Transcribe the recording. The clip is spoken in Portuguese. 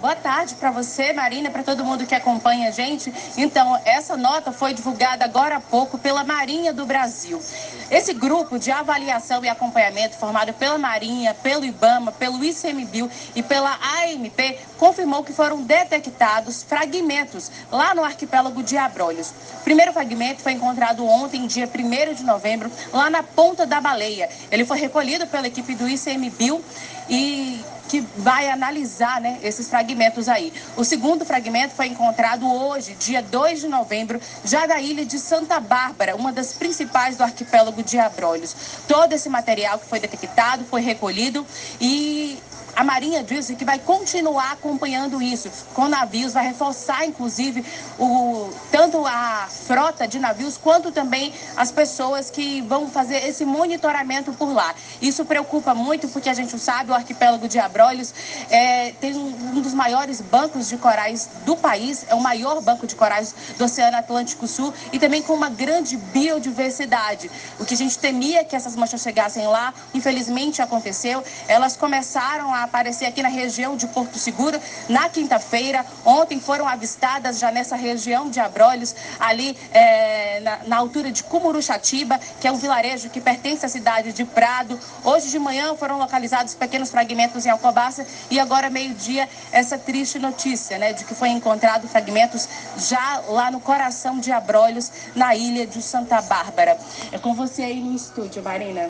Boa tarde para você, Marina, para todo mundo que acompanha a gente. Então, essa nota foi divulgada agora há pouco pela Marinha do Brasil. Esse grupo de avaliação e acompanhamento, formado pela Marinha, pelo IBAMA, pelo ICMBio e pela AMP, confirmou que foram detectados fragmentos lá no arquipélago de Abrolhos. O primeiro fragmento foi encontrado ontem, dia 1 de novembro, lá na Ponta da Baleia. Ele foi recolhido pela equipe do ICMBio e que vai analisar né, esses fragmentos aí. O segundo fragmento foi encontrado hoje, dia 2 de novembro, já da ilha de Santa Bárbara, uma das principais do arquipélago de Abrolhos. Todo esse material que foi detectado foi recolhido e a Marinha disse que vai continuar acompanhando isso com navios, vai reforçar, inclusive, o, tanto a frota de navios quanto também as pessoas que vão fazer esse monitoramento por lá. Isso preocupa muito porque a gente sabe, o arquipélago de Abrolhos é, tem um dos maiores bancos de corais do país, é o maior banco de corais do Oceano Atlântico Sul e também com uma grande biodiversidade. O que a gente temia que essas manchas chegassem lá, infelizmente aconteceu. Elas começaram a aparecer aqui na região de Porto Seguro na quinta-feira. Ontem foram avistadas já nessa região de Abrolhos, ali é, na, na, altura de Cumuruxatiba, que é um vilarejo que pertence à cidade de Prado. Hoje de manhã foram localizados pequenos fragmentos em Alcobaça e agora meio-dia essa triste notícia, né, de que foi encontrado fragmentos já lá no coração de Abrolhos, na ilha de Santa Bárbara. É com você aí no estúdio, Marina.